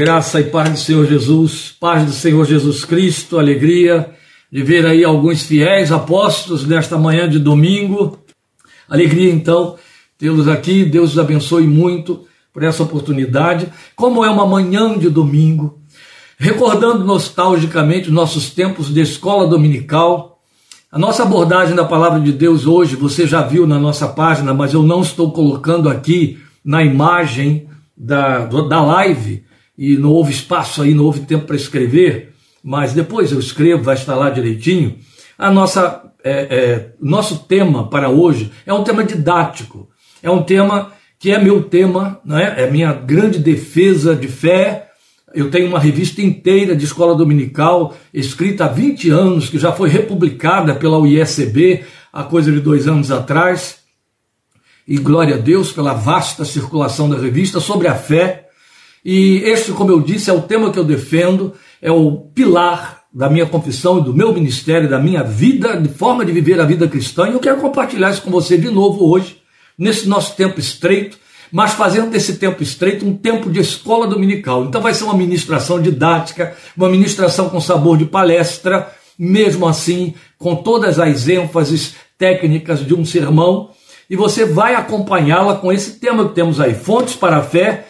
Graça e paz do Senhor Jesus, paz do Senhor Jesus Cristo, alegria de ver aí alguns fiéis apóstolos nesta manhã de domingo. Alegria então tê-los aqui, Deus os abençoe muito por essa oportunidade. Como é uma manhã de domingo, recordando nostalgicamente nossos tempos de escola dominical. A nossa abordagem da palavra de Deus hoje, você já viu na nossa página, mas eu não estou colocando aqui na imagem da, da live e não houve espaço aí, não houve tempo para escrever, mas depois eu escrevo, vai estar lá direitinho. A nossa, é, é, nosso tema para hoje é um tema didático, é um tema que é meu tema, né? é minha grande defesa de fé. Eu tenho uma revista inteira de escola dominical, escrita há 20 anos, que já foi republicada pela UISB há coisa de dois anos atrás. E glória a Deus pela vasta circulação da revista sobre a fé. E este, como eu disse, é o tema que eu defendo, é o pilar da minha confissão e do meu ministério, da minha vida, de forma de viver a vida cristã. E eu quero compartilhar isso com você de novo hoje, nesse nosso tempo estreito, mas fazendo desse tempo estreito um tempo de escola dominical. Então vai ser uma ministração didática, uma ministração com sabor de palestra, mesmo assim, com todas as ênfases técnicas de um sermão, e você vai acompanhá-la com esse tema que temos aí, Fontes para a Fé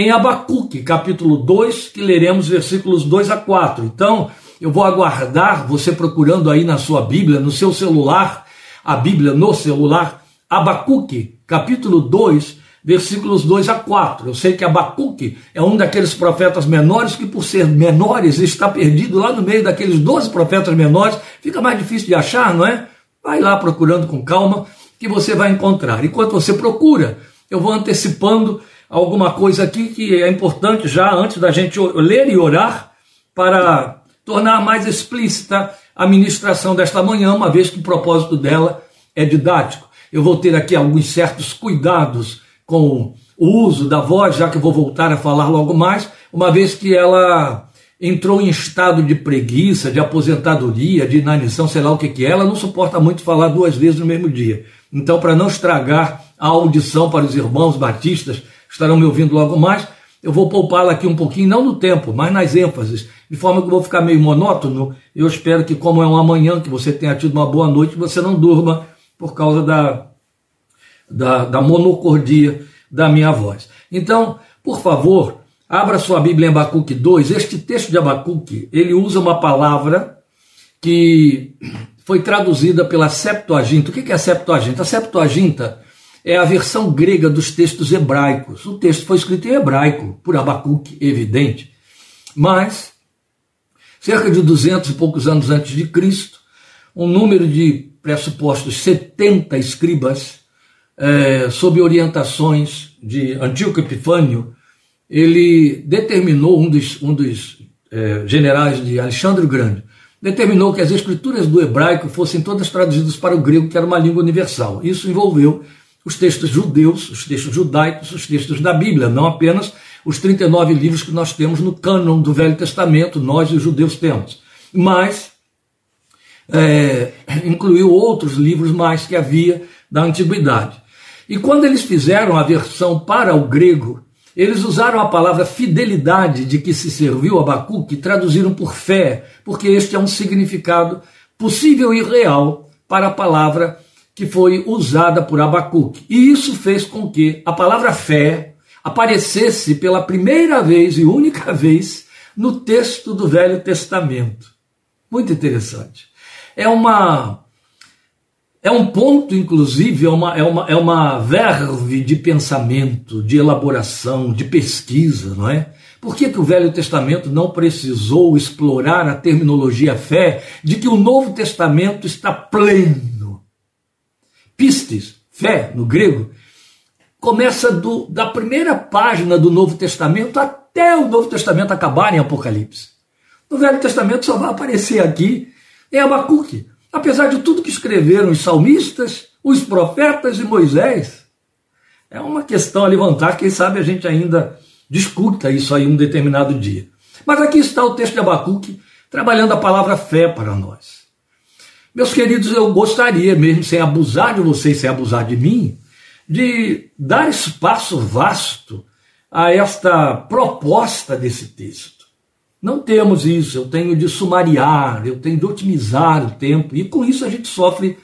em Abacuque, capítulo 2, que leremos versículos 2 a 4. Então, eu vou aguardar você procurando aí na sua Bíblia, no seu celular, a Bíblia no celular, Abacuque, capítulo 2, versículos 2 a 4. Eu sei que Abacuque é um daqueles profetas menores que, por ser menores, está perdido lá no meio daqueles 12 profetas menores. Fica mais difícil de achar, não é? Vai lá procurando com calma que você vai encontrar. Enquanto você procura, eu vou antecipando alguma coisa aqui que é importante já antes da gente ler e orar para tornar mais explícita a ministração desta manhã, uma vez que o propósito dela é didático. Eu vou ter aqui alguns certos cuidados com o uso da voz, já que eu vou voltar a falar logo mais, uma vez que ela entrou em estado de preguiça, de aposentadoria, de inanição, sei lá o que que é, ela não suporta muito falar duas vezes no mesmo dia. Então, para não estragar a audição para os irmãos batistas, estarão me ouvindo logo mais. Eu vou poupá-la aqui um pouquinho, não no tempo, mas nas ênfases, de forma que eu vou ficar meio monótono. Eu espero que, como é uma manhã, que você tenha tido uma boa noite, você não durma por causa da, da, da monocordia da minha voz. Então, por favor, abra sua Bíblia em Abacuque 2. Este texto de Abacuque, ele usa uma palavra que foi traduzida pela Septuaginta. O que é a Septuaginta? A Septuaginta é a versão grega dos textos hebraicos. O texto foi escrito em hebraico, por Abacuque, evidente. Mas, cerca de 200 e poucos anos antes de Cristo, um número de pressupostos 70 escribas, é, sob orientações de Antíoco Epifânio, ele determinou, um dos, um dos é, generais de Alexandre o Grande, determinou que as escrituras do hebraico fossem todas traduzidas para o grego, que era uma língua universal. Isso envolveu os textos judeus, os textos judaicos, os textos da Bíblia, não apenas os 39 livros que nós temos no cânon do Velho Testamento, nós e os judeus temos, mas é, incluiu outros livros mais que havia da antiguidade. E quando eles fizeram a versão para o grego, eles usaram a palavra fidelidade de que se serviu Abacuque, traduziram por fé, porque este é um significado possível e real para a palavra que foi usada por Abacuque. E isso fez com que a palavra fé aparecesse pela primeira vez e única vez no texto do Velho Testamento. Muito interessante. É uma é um ponto, inclusive, é uma, é, uma, é uma verve de pensamento, de elaboração, de pesquisa, não é? Por que, que o Velho Testamento não precisou explorar a terminologia fé de que o Novo Testamento está pleno pistes, fé no grego, começa do, da primeira página do Novo Testamento até o Novo Testamento acabar em Apocalipse. No Velho Testamento só vai aparecer aqui em Abacuque, apesar de tudo que escreveram os salmistas, os profetas e Moisés. É uma questão a levantar, quem sabe a gente ainda discuta isso aí um determinado dia. Mas aqui está o texto de Abacuque trabalhando a palavra fé para nós. Meus queridos, eu gostaria, mesmo sem abusar de vocês, sem abusar de mim, de dar espaço vasto a esta proposta desse texto. Não temos isso, eu tenho de sumariar, eu tenho de otimizar o tempo, e com isso a gente sofre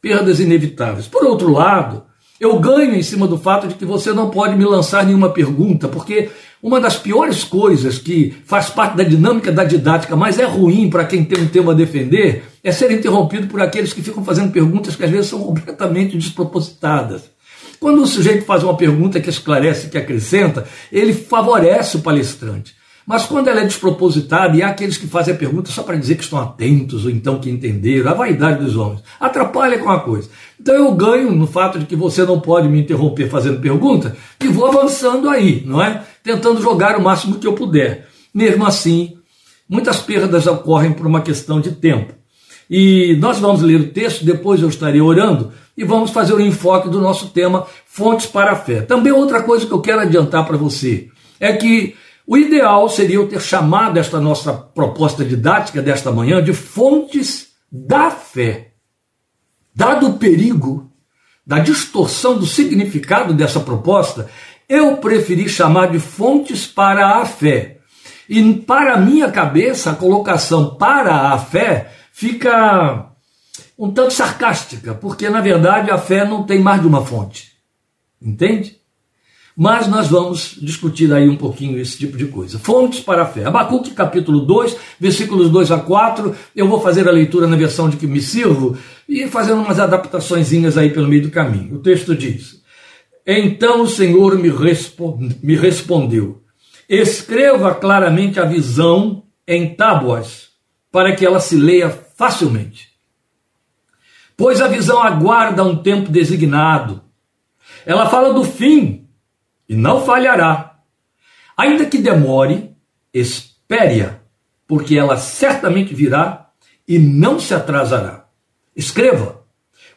perdas inevitáveis. Por outro lado, eu ganho em cima do fato de que você não pode me lançar nenhuma pergunta, porque uma das piores coisas que faz parte da dinâmica da didática, mas é ruim para quem tem um tema a defender, é ser interrompido por aqueles que ficam fazendo perguntas que às vezes são completamente despropositadas. Quando o sujeito faz uma pergunta que esclarece, que acrescenta, ele favorece o palestrante. Mas quando ela é despropositada e há aqueles que fazem a pergunta só para dizer que estão atentos ou então que entenderam, a vaidade dos homens, atrapalha com a coisa. Então eu ganho no fato de que você não pode me interromper fazendo pergunta e vou avançando aí, não é? Tentando jogar o máximo que eu puder. Mesmo assim, muitas perdas ocorrem por uma questão de tempo. E nós vamos ler o texto, depois eu estarei orando e vamos fazer o enfoque do nosso tema Fontes para a Fé. Também outra coisa que eu quero adiantar para você é que o ideal seria eu ter chamado esta nossa proposta didática desta manhã de fontes da fé. Dado o perigo da distorção do significado dessa proposta, eu preferi chamar de fontes para a fé. E para minha cabeça, a colocação para a fé fica um tanto sarcástica, porque na verdade a fé não tem mais de uma fonte. Entende? mas nós vamos discutir aí um pouquinho esse tipo de coisa. Fontes para a fé. Abacuque capítulo 2, versículos 2 a 4. Eu vou fazer a leitura na versão de que me sirvo e fazendo umas adaptações aí pelo meio do caminho. O texto diz: Então o Senhor me, respo me respondeu: Escreva claramente a visão em tábuas, para que ela se leia facilmente. Pois a visão aguarda um tempo designado. Ela fala do fim e não falhará. Ainda que demore, espere-a, porque ela certamente virá e não se atrasará. Escreva: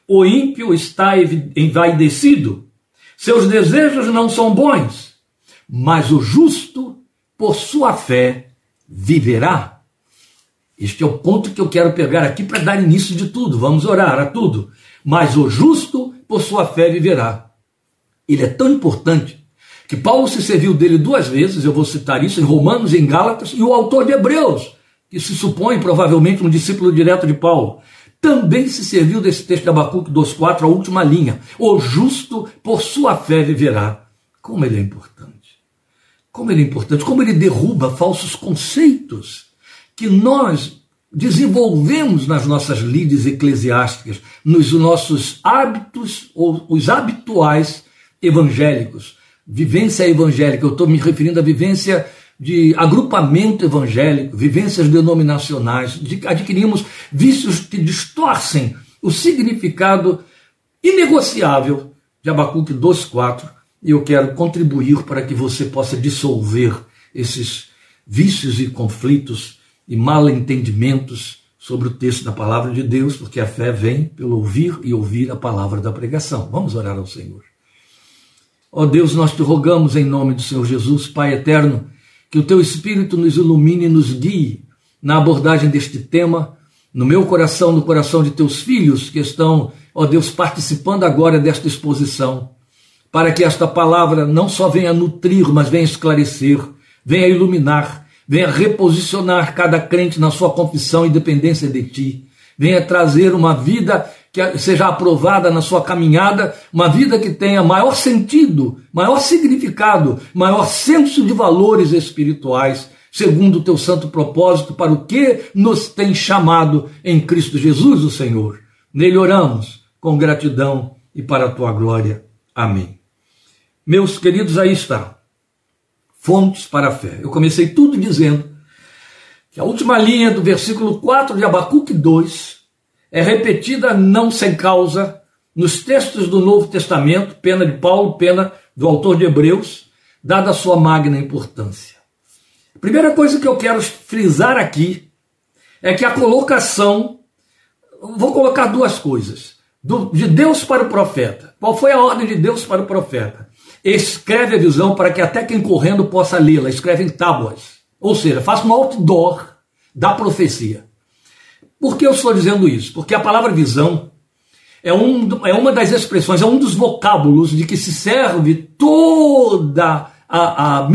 o ímpio está envaidecido, seus desejos não são bons, mas o justo, por sua fé, viverá. Este é o ponto que eu quero pegar aqui para dar início de tudo. Vamos orar a tudo. Mas o justo, por sua fé, viverá. Ele é tão importante que Paulo se serviu dele duas vezes, eu vou citar isso em Romanos e em Gálatas, e o autor de Hebreus, que se supõe provavelmente um discípulo direto de Paulo, também se serviu desse texto de Abacuque 2,4, a última linha. O justo por sua fé viverá. Como ele é importante. Como ele é importante, como ele derruba falsos conceitos que nós desenvolvemos nas nossas lides eclesiásticas, nos nossos hábitos ou os habituais evangélicos. Vivência evangélica, eu estou me referindo à vivência de agrupamento evangélico, vivências denominacionais, de, adquirimos vícios que distorcem o significado inegociável de Abacuque 2,4 e eu quero contribuir para que você possa dissolver esses vícios e conflitos e mal entendimentos sobre o texto da palavra de Deus, porque a fé vem pelo ouvir e ouvir a palavra da pregação. Vamos orar ao Senhor. Ó Deus, nós te rogamos em nome do Senhor Jesus, Pai eterno, que o teu Espírito nos ilumine e nos guie na abordagem deste tema, no meu coração, no coração de teus filhos que estão, ó Deus, participando agora desta exposição, para que esta palavra não só venha nutrir, mas venha esclarecer, venha iluminar, venha reposicionar cada crente na sua confissão e dependência de ti, venha trazer uma vida que seja aprovada na sua caminhada, uma vida que tenha maior sentido, maior significado, maior senso de valores espirituais, segundo o teu santo propósito, para o que nos tem chamado em Cristo Jesus, o Senhor. Nele oramos com gratidão e para a tua glória. Amém. Meus queridos, aí está. Fontes para a fé. Eu comecei tudo dizendo que a última linha do versículo 4 de Abacuque 2 é repetida não sem causa nos textos do Novo Testamento, pena de Paulo, pena do autor de Hebreus, dada a sua magna importância. Primeira coisa que eu quero frisar aqui é que a colocação, vou colocar duas coisas, do, de Deus para o profeta. Qual foi a ordem de Deus para o profeta? Escreve a visão para que até quem correndo possa lê-la, escreve em tábuas. Ou seja, faça um outdoor da profecia. Por que eu estou dizendo isso? Porque a palavra visão é, um, é uma das expressões, é um dos vocábulos de que se serve toda a, a,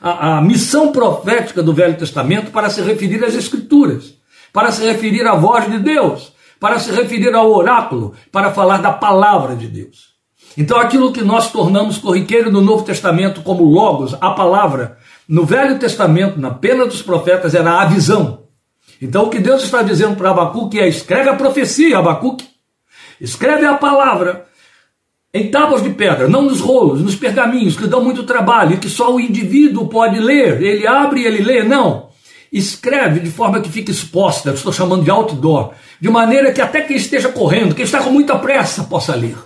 a, a missão profética do Velho Testamento para se referir às Escrituras, para se referir à voz de Deus, para se referir ao oráculo, para falar da palavra de Deus. Então, aquilo que nós tornamos corriqueiro no Novo Testamento como Logos, a palavra, no Velho Testamento, na pena dos profetas, era a visão. Então, o que Deus está dizendo para Abacuque é: escreve a profecia, Abacuque. Escreve a palavra em tábuas de pedra, não nos rolos, nos pergaminhos, que dão muito trabalho e que só o indivíduo pode ler. Ele abre e ele lê. Não. Escreve de forma que fique exposta, estou chamando de outdoor, de maneira que até quem esteja correndo, quem está com muita pressa, possa ler.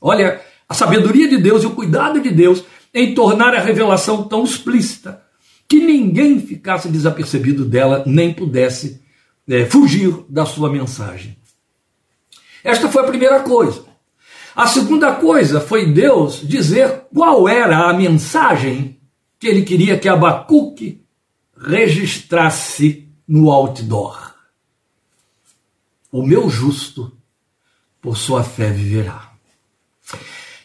Olha, a sabedoria de Deus e o cuidado de Deus em tornar a revelação tão explícita que ninguém ficasse desapercebido dela, nem pudesse é, fugir da sua mensagem. Esta foi a primeira coisa. A segunda coisa foi Deus dizer qual era a mensagem que ele queria que Abacuque registrasse no outdoor. O meu justo, por sua fé, viverá.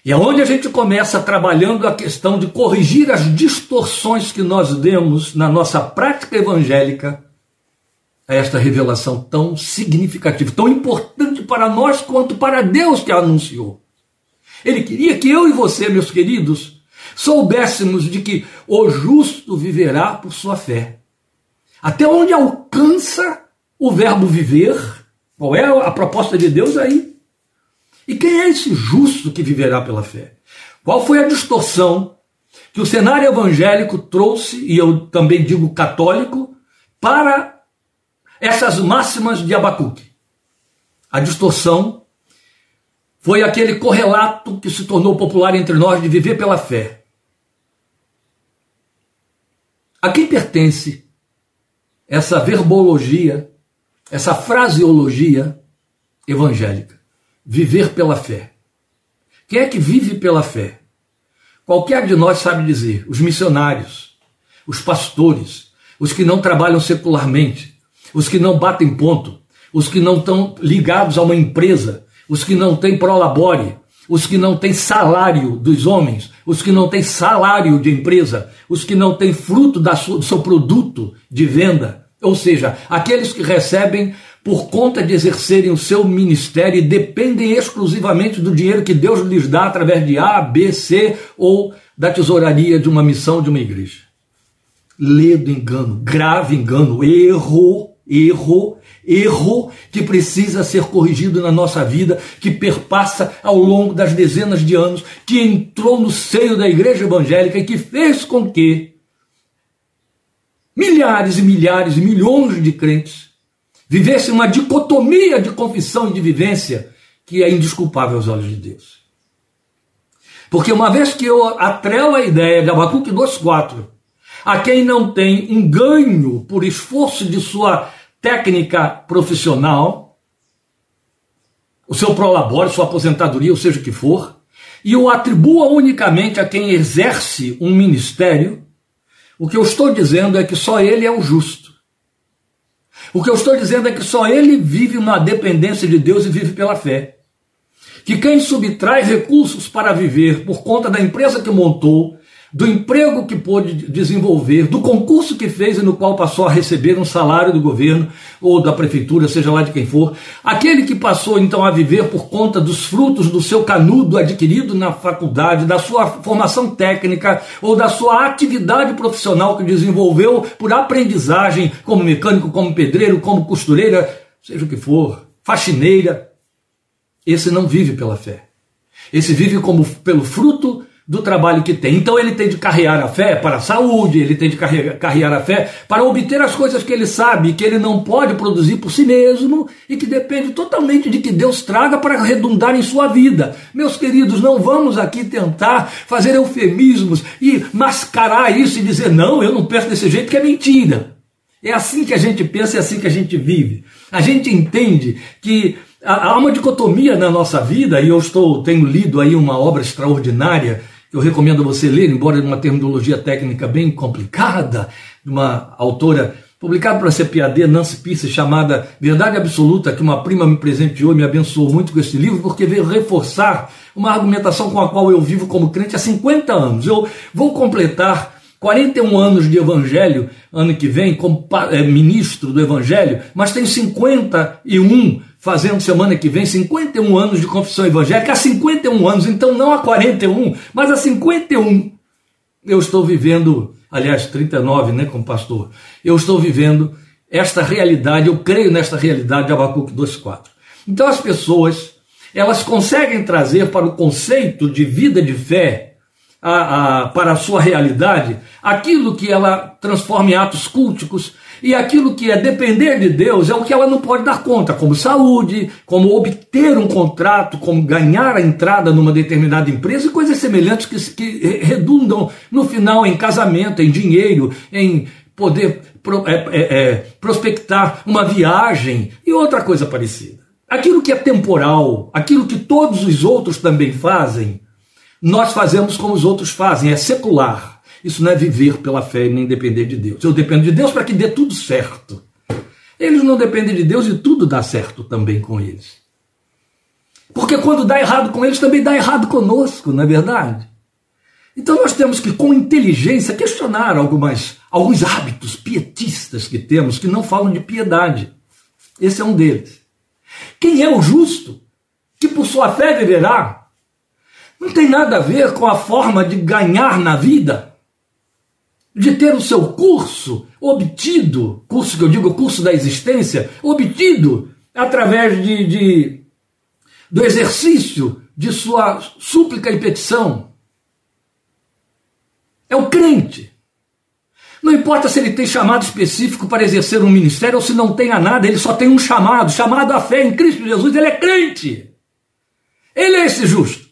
E é onde a gente começa trabalhando a questão de corrigir as distorções que nós demos na nossa prática evangélica a esta revelação tão significativa, tão importante para nós quanto para Deus que a anunciou. Ele queria que eu e você, meus queridos, soubéssemos de que o justo viverá por sua fé. Até onde alcança o verbo viver? Qual é a proposta de Deus aí? E quem é esse justo que viverá pela fé? Qual foi a distorção que o cenário evangélico trouxe, e eu também digo católico, para essas máximas de Abacuque. A distorção foi aquele correlato que se tornou popular entre nós de viver pela fé. A quem pertence essa verbologia, essa fraseologia evangélica? Viver pela fé. Quem é que vive pela fé? Qualquer de nós sabe dizer: os missionários, os pastores, os que não trabalham secularmente, os que não batem ponto, os que não estão ligados a uma empresa, os que não têm prolabore, os que não têm salário dos homens, os que não têm salário de empresa, os que não têm fruto do seu produto de venda, ou seja, aqueles que recebem por conta de exercerem o seu ministério e dependem exclusivamente do dinheiro que Deus lhes dá através de A, B, C ou da tesouraria de uma missão de uma igreja. Ledo engano, grave engano, erro erro, erro que precisa ser corrigido na nossa vida, que perpassa ao longo das dezenas de anos, que entrou no seio da igreja evangélica e que fez com que milhares e milhares e milhões de crentes vivessem uma dicotomia de confissão e de vivência que é indesculpável aos olhos de Deus. Porque uma vez que eu atrelo a ideia de Abacuque 2,4 a quem não tem um ganho por esforço de sua técnica profissional, o seu prolabore, sua aposentadoria, ou seja o que for, e o atribua unicamente a quem exerce um ministério, o que eu estou dizendo é que só ele é o justo. O que eu estou dizendo é que só ele vive na dependência de Deus e vive pela fé. Que quem subtrai recursos para viver por conta da empresa que montou, do emprego que pôde desenvolver, do concurso que fez e no qual passou a receber um salário do governo ou da prefeitura, seja lá de quem for, aquele que passou então a viver por conta dos frutos do seu canudo adquirido na faculdade, da sua formação técnica ou da sua atividade profissional que desenvolveu por aprendizagem, como mecânico, como pedreiro, como costureira, seja o que for, faxineira, esse não vive pela fé. Esse vive como pelo fruto do trabalho que tem. Então ele tem de carregar a fé para a saúde, ele tem de carregar, a fé para obter as coisas que ele sabe que ele não pode produzir por si mesmo e que depende totalmente de que Deus traga para redundar em sua vida. Meus queridos, não vamos aqui tentar fazer eufemismos e mascarar isso e dizer não, eu não penso desse jeito que é mentira. É assim que a gente pensa, é assim que a gente vive. A gente entende que há uma dicotomia na nossa vida, e eu estou tenho lido aí uma obra extraordinária eu recomendo você ler, embora de uma terminologia técnica bem complicada, de uma autora publicado pela CPAD Nancy Pierce, chamada Verdade Absoluta, que uma prima me presenteou e me abençoou muito com esse livro, porque veio reforçar uma argumentação com a qual eu vivo como crente há 50 anos. Eu vou completar 41 anos de evangelho ano que vem, como é, ministro do evangelho, mas tenho 51 fazendo semana que vem 51 anos de confissão evangélica, há 51 anos, então não há 41, mas há 51 eu estou vivendo, aliás, 39, né, como pastor, eu estou vivendo esta realidade, eu creio nesta realidade de Abacuque 2.4. Então as pessoas, elas conseguem trazer para o conceito de vida de fé a, a, para a sua realidade, aquilo que ela transforma em atos culticos e aquilo que é depender de Deus é o que ela não pode dar conta, como saúde, como obter um contrato, como ganhar a entrada numa determinada empresa e coisas semelhantes que, que redundam no final em casamento, em dinheiro, em poder pro, é, é, é, prospectar uma viagem e outra coisa parecida. Aquilo que é temporal, aquilo que todos os outros também fazem, nós fazemos como os outros fazem, é secular. Isso não é viver pela fé e nem depender de Deus. Eu dependo de Deus para que dê tudo certo. Eles não dependem de Deus e tudo dá certo também com eles. Porque quando dá errado com eles, também dá errado conosco, não é verdade? Então nós temos que, com inteligência, questionar algumas, alguns hábitos pietistas que temos que não falam de piedade. Esse é um deles. Quem é o justo? Que por sua fé viverá? não tem nada a ver com a forma de ganhar na vida, de ter o seu curso obtido, curso que eu digo curso da existência, obtido através de, de do exercício de sua súplica e petição. É o crente. Não importa se ele tem chamado específico para exercer um ministério ou se não tenha nada, ele só tem um chamado, chamado à fé em Cristo Jesus, ele é crente. Ele é esse justo.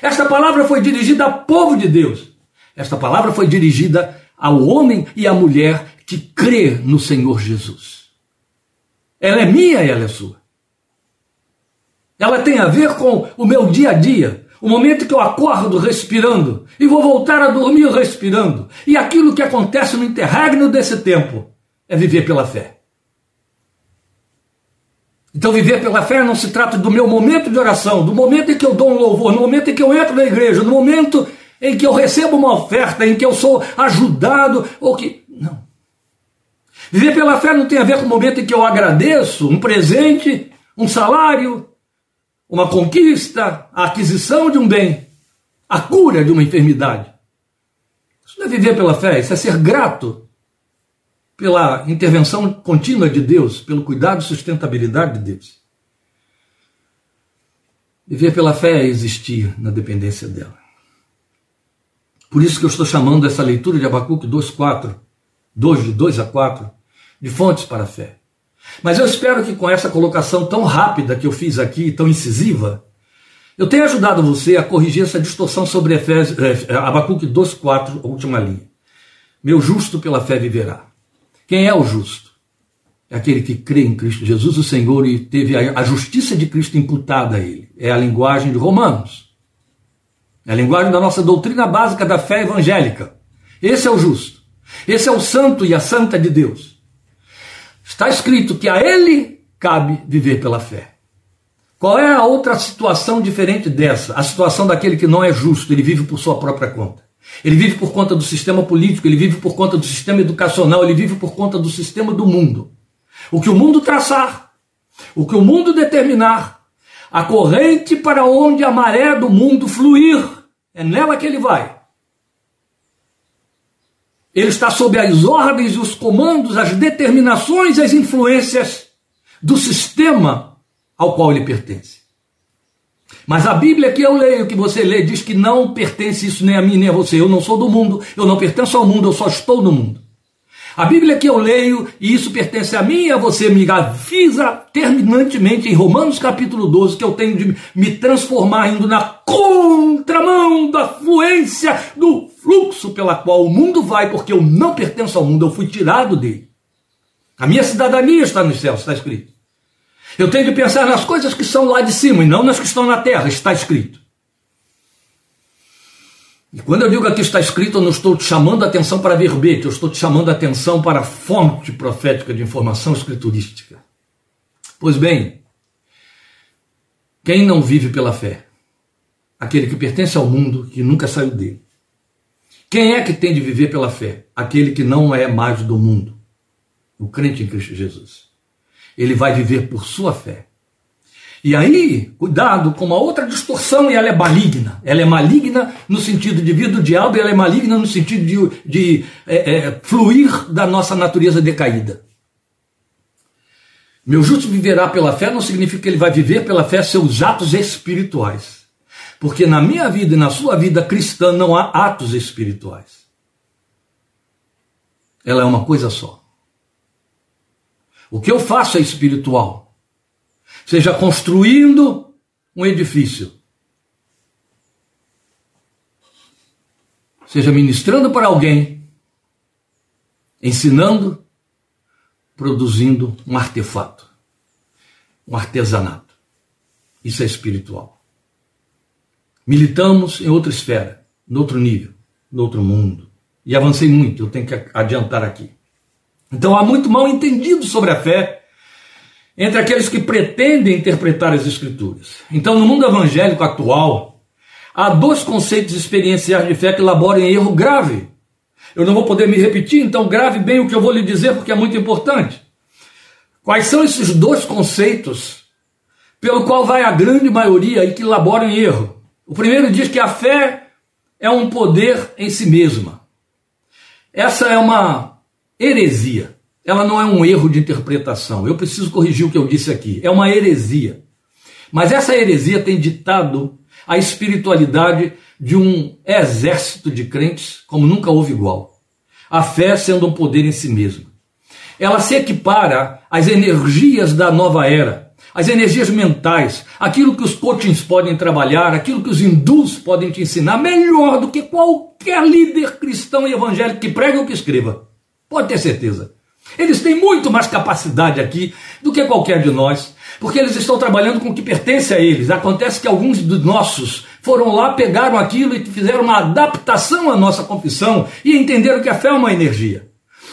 Esta palavra foi dirigida ao povo de Deus. Esta palavra foi dirigida ao homem e à mulher que crê no Senhor Jesus. Ela é minha e ela é sua. Ela tem a ver com o meu dia a dia, o momento que eu acordo respirando e vou voltar a dormir respirando. E aquilo que acontece no interregno desse tempo é viver pela fé. Então, viver pela fé não se trata do meu momento de oração, do momento em que eu dou um louvor, no momento em que eu entro na igreja, no momento em que eu recebo uma oferta, em que eu sou ajudado, ou que. Não. Viver pela fé não tem a ver com o momento em que eu agradeço um presente, um salário, uma conquista, a aquisição de um bem, a cura de uma enfermidade. Isso não é viver pela fé, isso é ser grato pela intervenção contínua de Deus, pelo cuidado e sustentabilidade de Deus. Viver pela fé é existir na dependência dela. Por isso que eu estou chamando essa leitura de Abacuque 2,4, 2 de 2 a 4, de fontes para a fé. Mas eu espero que com essa colocação tão rápida que eu fiz aqui, tão incisiva, eu tenha ajudado você a corrigir essa distorção sobre Efésios, é, Abacuque 2,4, a última linha. Meu justo pela fé viverá. Quem é o justo? É aquele que crê em Cristo Jesus, o Senhor, e teve a justiça de Cristo imputada a ele. É a linguagem de Romanos. É a linguagem da nossa doutrina básica da fé evangélica. Esse é o justo. Esse é o santo e a santa de Deus. Está escrito que a ele cabe viver pela fé. Qual é a outra situação diferente dessa? A situação daquele que não é justo, ele vive por sua própria conta. Ele vive por conta do sistema político, ele vive por conta do sistema educacional, ele vive por conta do sistema do mundo. O que o mundo traçar, o que o mundo determinar, a corrente para onde a maré do mundo fluir, é nela que ele vai. Ele está sob as ordens, os comandos, as determinações, as influências do sistema ao qual ele pertence. Mas a Bíblia que eu leio, que você lê, diz que não pertence isso nem a mim nem a você. Eu não sou do mundo, eu não pertenço ao mundo, eu só estou no mundo. A Bíblia que eu leio, e isso pertence a mim e a você, me avisa terminantemente em Romanos capítulo 12 que eu tenho de me transformar indo na contramão da fluência do fluxo pela qual o mundo vai, porque eu não pertenço ao mundo, eu fui tirado dele. A minha cidadania está nos céus, está escrito. Eu tenho que pensar nas coisas que são lá de cima e não nas que estão na terra, está escrito. E quando eu digo aqui está escrito, eu não estou te chamando a atenção para verbete, eu estou te chamando a atenção para a fonte profética de informação escriturística. Pois bem, quem não vive pela fé? Aquele que pertence ao mundo, que nunca saiu dele. Quem é que tem de viver pela fé? Aquele que não é mais do mundo, o crente em Cristo Jesus. Ele vai viver por sua fé. E aí, cuidado com uma outra distorção, e ela é maligna. Ela é maligna no sentido de vida do diabo, e ela é maligna no sentido de, de é, é, fluir da nossa natureza decaída. Meu justo viverá pela fé não significa que ele vai viver pela fé seus atos espirituais. Porque na minha vida e na sua vida cristã não há atos espirituais. Ela é uma coisa só. O que eu faço é espiritual seja construindo um edifício, seja ministrando para alguém, ensinando, produzindo um artefato, um artesanato. Isso é espiritual. Militamos em outra esfera, em outro nível, em outro mundo. E avancei muito, eu tenho que adiantar aqui. Então há muito mal entendido sobre a fé entre aqueles que pretendem interpretar as Escrituras. Então, no mundo evangélico atual, há dois conceitos experienciais de fé que elaboram em erro grave. Eu não vou poder me repetir, então grave bem o que eu vou lhe dizer, porque é muito importante. Quais são esses dois conceitos pelo qual vai a grande maioria e que elaboram em erro? O primeiro diz que a fé é um poder em si mesma. Essa é uma heresia ela não é um erro de interpretação. Eu preciso corrigir o que eu disse aqui. É uma heresia. Mas essa heresia tem ditado a espiritualidade de um exército de crentes como nunca houve igual. A fé sendo um poder em si mesma. Ela se equipara às energias da nova era, às energias mentais, aquilo que os coachings podem trabalhar, aquilo que os hindus podem te ensinar, melhor do que qualquer líder cristão e evangélico que pregue ou que escreva. Pode ter certeza. Eles têm muito mais capacidade aqui do que qualquer de nós, porque eles estão trabalhando com o que pertence a eles. Acontece que alguns dos nossos foram lá, pegaram aquilo e fizeram uma adaptação à nossa confissão e entenderam que a fé é uma energia.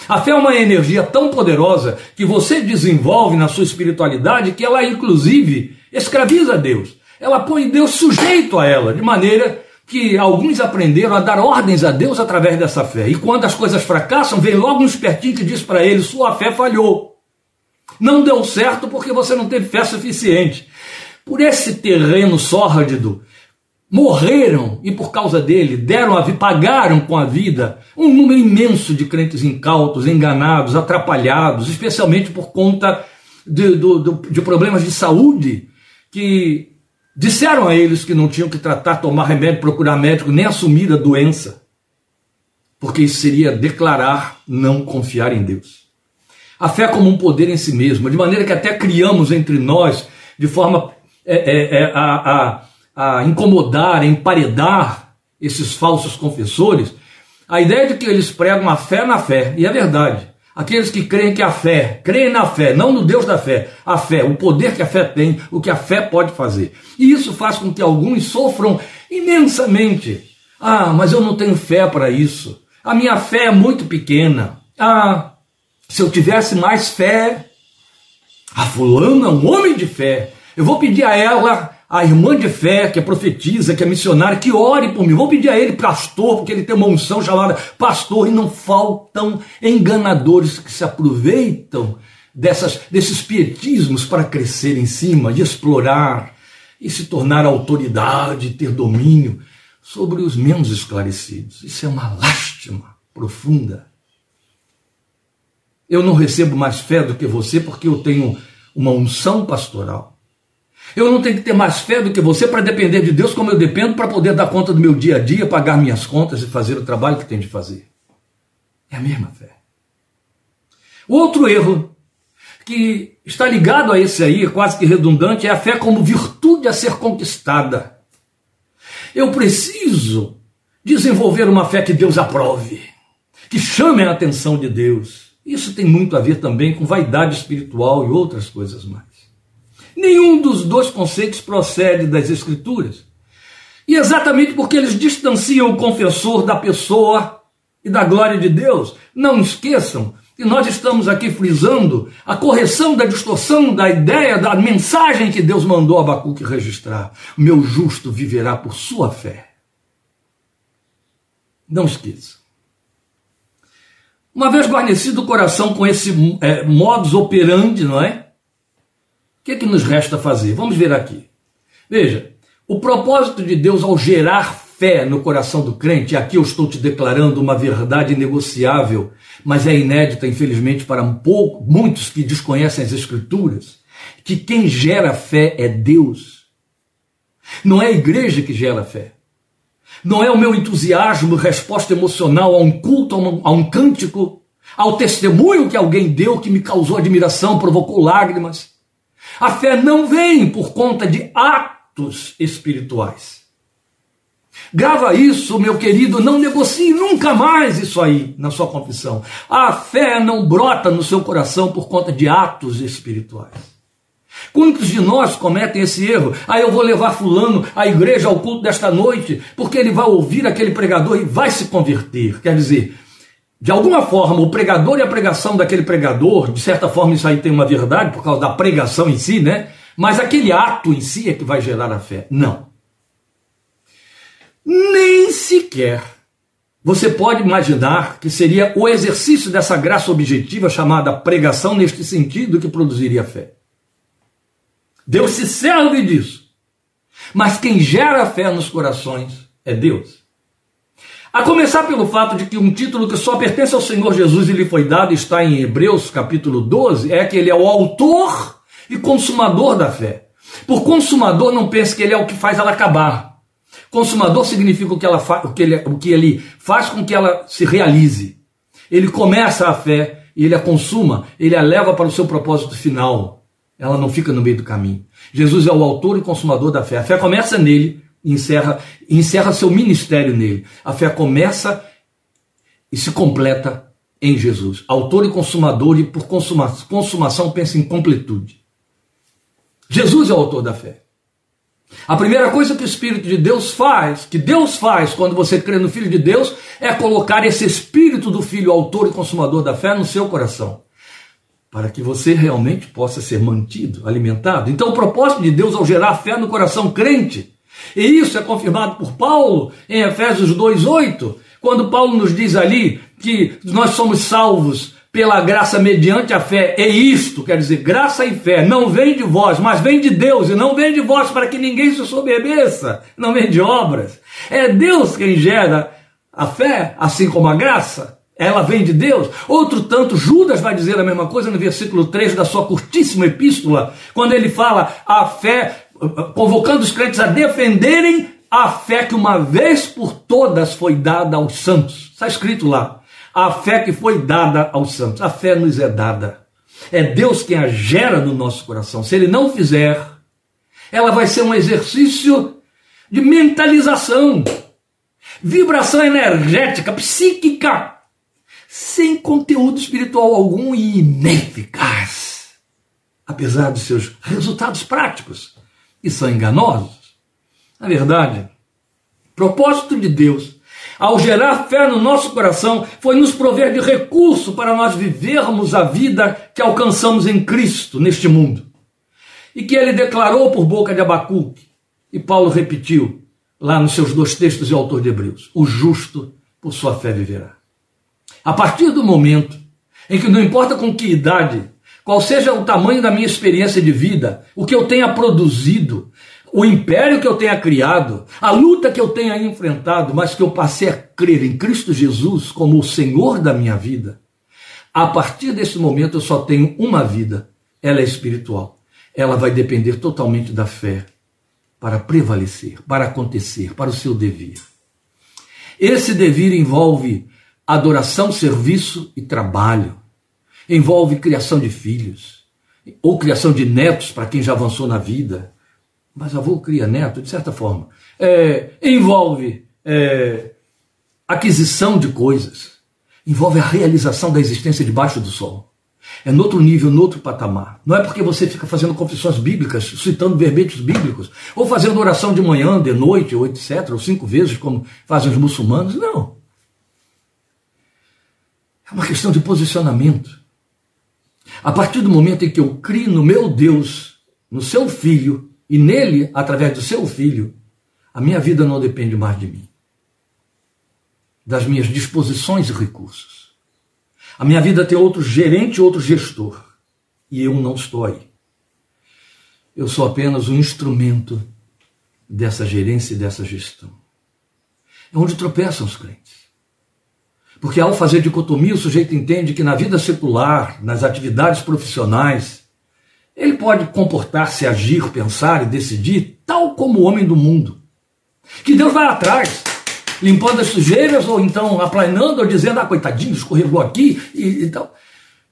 A fé é uma energia tão poderosa que você desenvolve na sua espiritualidade que ela, inclusive, escraviza Deus. Ela põe Deus sujeito a ela, de maneira que alguns aprenderam a dar ordens a Deus através dessa fé. E quando as coisas fracassam, vem logo um espertinho que diz para ele: sua fé falhou. Não deu certo porque você não teve fé suficiente. Por esse terreno sórdido, morreram e por causa dele deram a pagaram com a vida um número imenso de crentes incautos, enganados, atrapalhados, especialmente por conta de, de, de problemas de saúde que Disseram a eles que não tinham que tratar, tomar remédio, procurar médico, nem assumir a doença, porque isso seria declarar não confiar em Deus. A fé como um poder em si mesma, de maneira que até criamos entre nós, de forma é, é, é, a, a, a incomodar, a emparedar esses falsos confessores, a ideia de que eles pregam a fé na fé, e é verdade. Aqueles que creem que a fé, creem na fé, não no Deus da fé, a fé, o poder que a fé tem, o que a fé pode fazer. E isso faz com que alguns sofram imensamente. Ah, mas eu não tenho fé para isso. A minha fé é muito pequena. Ah, se eu tivesse mais fé, a fulana, um homem de fé, eu vou pedir a ela a irmã de fé, que é profetiza, que é missionária, que ore por mim. Vou pedir a ele pastor, porque ele tem uma unção chamada pastor, e não faltam enganadores que se aproveitam dessas, desses pietismos para crescer em cima, de explorar e se tornar autoridade, ter domínio sobre os menos esclarecidos. Isso é uma lástima profunda. Eu não recebo mais fé do que você porque eu tenho uma unção pastoral. Eu não tenho que ter mais fé do que você para depender de Deus como eu dependo para poder dar conta do meu dia a dia, pagar minhas contas e fazer o trabalho que tenho de fazer. É a mesma fé. O outro erro que está ligado a esse aí, quase que redundante, é a fé como virtude a ser conquistada. Eu preciso desenvolver uma fé que Deus aprove, que chame a atenção de Deus. Isso tem muito a ver também com vaidade espiritual e outras coisas mais. Nenhum dos dois conceitos procede das Escrituras. E exatamente porque eles distanciam o confessor da pessoa e da glória de Deus. Não esqueçam que nós estamos aqui frisando a correção da distorção da ideia, da mensagem que Deus mandou a Abacuque registrar. Meu justo viverá por sua fé. Não esqueça. Uma vez guarnecido o coração com esse é, modus operandi, não é? O que, é que nos resta fazer? Vamos ver aqui. Veja, o propósito de Deus ao gerar fé no coração do crente, e aqui eu estou te declarando uma verdade inegociável, mas é inédita, infelizmente, para um pouco, muitos que desconhecem as Escrituras, que quem gera fé é Deus. Não é a igreja que gera fé. Não é o meu entusiasmo, resposta emocional a um culto, a um, a um cântico, ao testemunho que alguém deu que me causou admiração, provocou lágrimas. A fé não vem por conta de atos espirituais. Grava isso, meu querido, não negocie nunca mais isso aí na sua confissão. A fé não brota no seu coração por conta de atos espirituais. Quantos de nós cometem esse erro? Ah, eu vou levar fulano à igreja ao culto desta noite, porque ele vai ouvir aquele pregador e vai se converter. Quer dizer, de alguma forma, o pregador e a pregação daquele pregador, de certa forma isso aí tem uma verdade por causa da pregação em si, né? Mas aquele ato em si é que vai gerar a fé. Não. Nem sequer você pode imaginar que seria o exercício dessa graça objetiva chamada pregação neste sentido que produziria fé. Deus se serve disso. Mas quem gera fé nos corações é Deus. A começar pelo fato de que um título que só pertence ao Senhor Jesus e lhe foi dado está em Hebreus capítulo 12, é que ele é o autor e consumador da fé. Por consumador, não pense que ele é o que faz ela acabar. Consumador significa o que, ela fa o que, ele, o que ele faz com que ela se realize. Ele começa a fé e ele a consuma, ele a leva para o seu propósito final. Ela não fica no meio do caminho. Jesus é o autor e consumador da fé. A fé começa nele encerra, encerra seu ministério nele. A fé começa e se completa em Jesus. Autor e consumador, e por consuma, consumação pensa em completude. Jesus é o autor da fé. A primeira coisa que o Espírito de Deus faz, que Deus faz quando você crê no Filho de Deus, é colocar esse Espírito do Filho, autor e consumador da fé, no seu coração para que você realmente possa ser mantido, alimentado. Então, o propósito de Deus ao gerar fé no coração crente, e isso é confirmado por Paulo em Efésios 2:8, quando Paulo nos diz ali que nós somos salvos pela graça mediante a fé. É isto, quer dizer, graça e fé não vem de vós, mas vem de Deus, e não vem de vós para que ninguém se soberbeça, não vem de obras. É Deus quem gera a fé, assim como a graça ela vem de Deus. Outro tanto, Judas vai dizer a mesma coisa no versículo 3 da sua curtíssima epístola, quando ele fala a fé, convocando os crentes a defenderem a fé que uma vez por todas foi dada aos santos. Está escrito lá. A fé que foi dada aos santos. A fé nos é dada. É Deus quem a gera no nosso coração. Se ele não fizer, ela vai ser um exercício de mentalização, vibração energética, psíquica sem conteúdo espiritual algum e ineficaz, apesar dos seus resultados práticos, que são enganosos. Na verdade, o propósito de Deus, ao gerar fé no nosso coração, foi nos prover de recurso para nós vivermos a vida que alcançamos em Cristo neste mundo. E que ele declarou por boca de Abacuque, e Paulo repetiu lá nos seus dois textos de autor de Hebreus: o justo por sua fé viverá. A partir do momento em que não importa com que idade, qual seja o tamanho da minha experiência de vida, o que eu tenha produzido, o império que eu tenha criado, a luta que eu tenha enfrentado, mas que eu passei a crer em Cristo Jesus como o Senhor da minha vida, a partir desse momento eu só tenho uma vida, ela é espiritual. Ela vai depender totalmente da fé para prevalecer, para acontecer, para o seu devir. Esse devir envolve adoração, serviço e trabalho. Envolve criação de filhos, ou criação de netos para quem já avançou na vida. Mas avô cria neto, de certa forma. É, envolve é, aquisição de coisas. Envolve a realização da existência debaixo do sol. É no outro nível, no outro patamar. Não é porque você fica fazendo confissões bíblicas, citando verbetes bíblicos, ou fazendo oração de manhã, de noite, ou etc., ou cinco vezes, como fazem os muçulmanos. Não. É uma questão de posicionamento. A partir do momento em que eu crio no meu Deus, no seu filho, e nele, através do seu filho, a minha vida não depende mais de mim, das minhas disposições e recursos. A minha vida tem outro gerente, outro gestor. E eu não estou aí. Eu sou apenas um instrumento dessa gerência e dessa gestão. É onde tropeçam os crentes. Porque ao fazer dicotomia, o sujeito entende que na vida secular, nas atividades profissionais, ele pode comportar-se, agir, pensar e decidir tal como o homem do mundo. Que Deus vai atrás limpando as sujeiras, ou então aplanando, ou dizendo, ah, coitadinho, escorregou aqui e, e tal.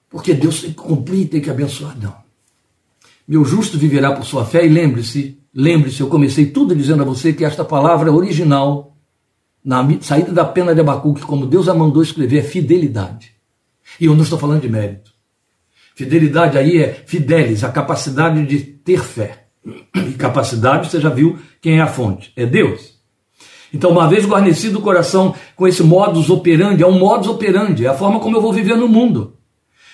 Porque Deus tem que cumprir, tem que abençoar. Não. Meu justo viverá por sua fé, e lembre-se, lembre-se, eu comecei tudo dizendo a você que esta palavra original, na saída da pena de Abacuque, como Deus a mandou escrever, é fidelidade. E eu não estou falando de mérito. Fidelidade aí é fidelis, a capacidade de ter fé. E capacidade, você já viu quem é a fonte? É Deus. Então, uma vez guarnecido o coração com esse modus operandi, é um modus operandi, é a forma como eu vou viver no mundo.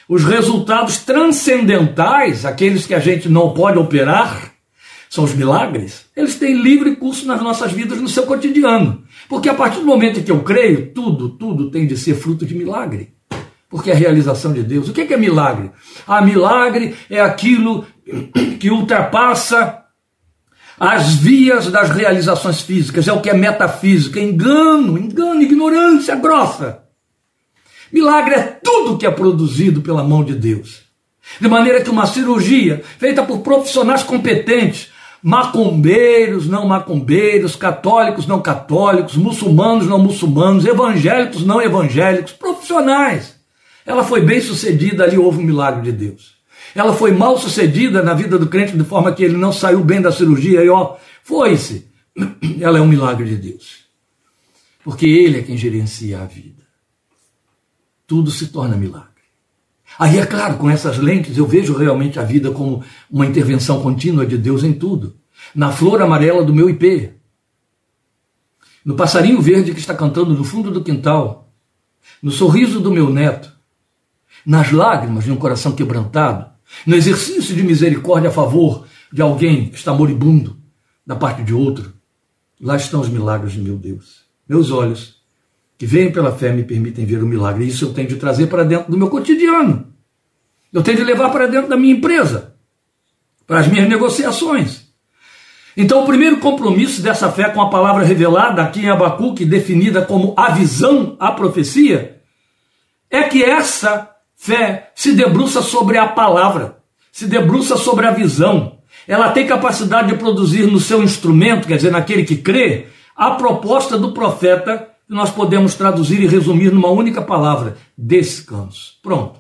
Os resultados transcendentais, aqueles que a gente não pode operar, são os milagres, eles têm livre curso nas nossas vidas, no seu cotidiano. Porque a partir do momento em que eu creio, tudo, tudo tem de ser fruto de milagre. Porque é a realização de Deus. O que é milagre? Ah, milagre é aquilo que ultrapassa as vias das realizações físicas, é o que é metafísica, engano, engano, ignorância grossa. Milagre é tudo que é produzido pela mão de Deus. De maneira que uma cirurgia feita por profissionais competentes, macumbeiros, não macumbeiros, católicos, não católicos, muçulmanos, não muçulmanos, evangélicos, não evangélicos, profissionais. Ela foi bem sucedida, ali houve um milagre de Deus. Ela foi mal sucedida na vida do crente de forma que ele não saiu bem da cirurgia e ó, foi-se. Ela é um milagre de Deus. Porque ele é quem gerencia a vida. Tudo se torna milagre. Aí, é claro, com essas lentes eu vejo realmente a vida como uma intervenção contínua de Deus em tudo. Na flor amarela do meu IP, no passarinho verde que está cantando no fundo do quintal, no sorriso do meu neto, nas lágrimas de um coração quebrantado, no exercício de misericórdia a favor de alguém que está moribundo da parte de outro, lá estão os milagres de meu Deus. Meus olhos, que veem pela fé, me permitem ver o milagre. Isso eu tenho de trazer para dentro do meu cotidiano. Eu tenho de levar para dentro da minha empresa, para as minhas negociações. Então, o primeiro compromisso dessa fé com a palavra revelada aqui em Abacuque, definida como a visão, a profecia, é que essa Fé se debruça sobre a palavra, se debruça sobre a visão. Ela tem capacidade de produzir no seu instrumento, quer dizer, naquele que crê, a proposta do profeta nós podemos traduzir e resumir numa única palavra: descanso. Pronto.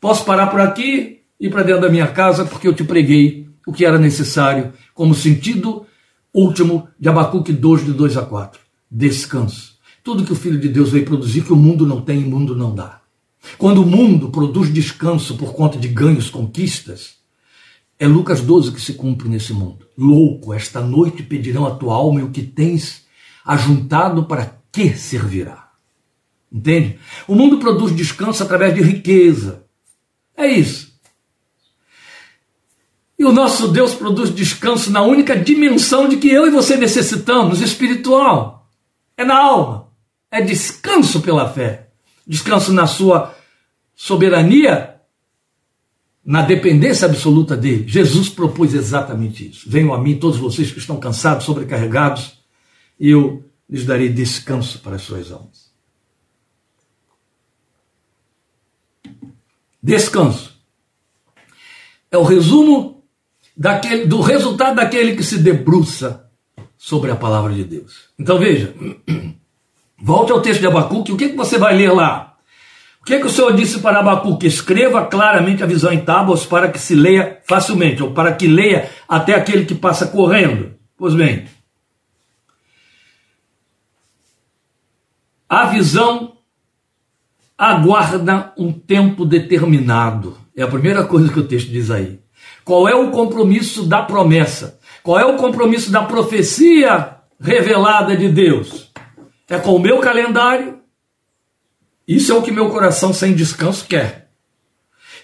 Posso parar por aqui e ir para dentro da minha casa porque eu te preguei o que era necessário como sentido último de Abacuque 2, de 2 a 4. Descanso. Tudo que o Filho de Deus veio produzir que o mundo não tem, o mundo não dá. Quando o mundo produz descanso por conta de ganhos, conquistas, é Lucas 12 que se cumpre nesse mundo. Louco, esta noite pedirão a tua alma e o que tens ajuntado para que servirá? Entende? O mundo produz descanso através de riqueza. É isso. E o nosso Deus produz descanso na única dimensão de que eu e você necessitamos, espiritual. É na alma. É descanso pela fé descanso na sua soberania, na dependência absoluta dele. Jesus propôs exatamente isso. Venham a mim todos vocês que estão cansados, sobrecarregados, e eu lhes darei descanso para as suas almas. Descanso. É o resumo daquele, do resultado daquele que se debruça sobre a palavra de Deus. Então veja, Volte ao texto de Abacuque, o que, que você vai ler lá? O que, que o Senhor disse para Abacuque? Escreva claramente a visão em tábuas para que se leia facilmente, ou para que leia até aquele que passa correndo. Pois bem, a visão aguarda um tempo determinado. É a primeira coisa que o texto diz aí. Qual é o compromisso da promessa? Qual é o compromisso da profecia revelada de Deus? É com o meu calendário? Isso é o que meu coração sem descanso quer.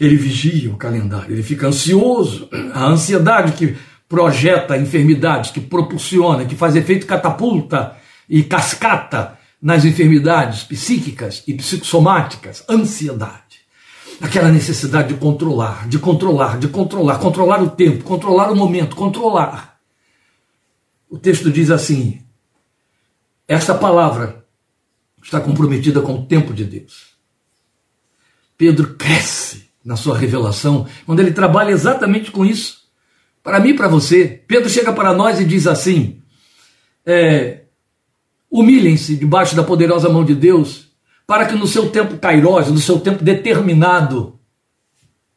Ele vigia o calendário, ele fica ansioso. A ansiedade que projeta enfermidades, que propulsiona, que faz efeito catapulta e cascata nas enfermidades psíquicas e psicossomáticas, ansiedade. Aquela necessidade de controlar, de controlar, de controlar, controlar o tempo, controlar o momento, controlar. O texto diz assim: esta palavra está comprometida com o tempo de Deus. Pedro cresce na sua revelação quando ele trabalha exatamente com isso. Para mim e para você, Pedro chega para nós e diz assim: é, Humilhem-se debaixo da poderosa mão de Deus, para que no seu tempo cairós, no seu tempo determinado,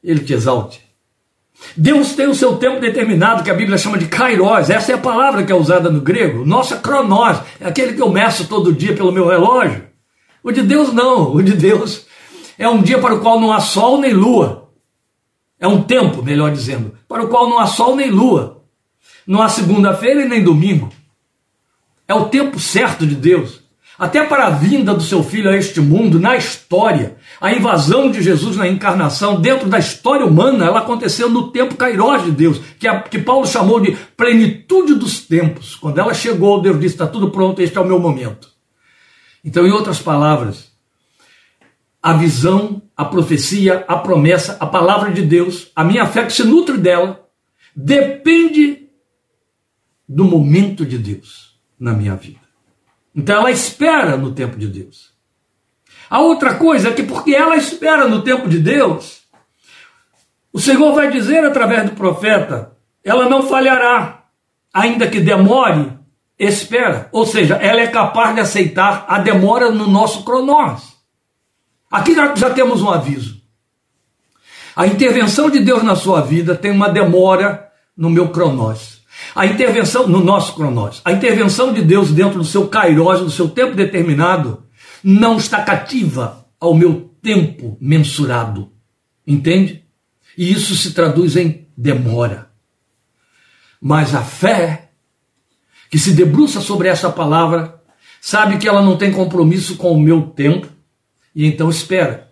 ele te exalte. Deus tem o seu tempo determinado, que a Bíblia chama de kairos, essa é a palavra que é usada no grego. Nossa cronós, é aquele que eu meço todo dia pelo meu relógio. O de Deus não, o de Deus é um dia para o qual não há sol nem lua. É um tempo, melhor dizendo, para o qual não há sol nem lua. Não há segunda-feira e nem domingo. É o tempo certo de Deus. Até para a vinda do seu filho a este mundo, na história, a invasão de Jesus na encarnação, dentro da história humana, ela aconteceu no tempo kairós de Deus, que, a, que Paulo chamou de plenitude dos tempos. Quando ela chegou, Deus disse: está tudo pronto, este é o meu momento. Então, em outras palavras, a visão, a profecia, a promessa, a palavra de Deus, a minha fé que se nutre dela, depende do momento de Deus na minha vida. Então ela espera no tempo de Deus. A outra coisa é que porque ela espera no tempo de Deus, o Senhor vai dizer através do profeta, ela não falhará, ainda que demore, espera. Ou seja, ela é capaz de aceitar a demora no nosso cronós. Aqui já, temos um aviso. A intervenção de Deus na sua vida tem uma demora no meu cronós. A intervenção, no nosso cronós, a intervenção de Deus dentro do seu kairós, do seu tempo determinado, não está cativa ao meu tempo mensurado. Entende? E isso se traduz em demora. Mas a fé, que se debruça sobre essa palavra, sabe que ela não tem compromisso com o meu tempo e então espera.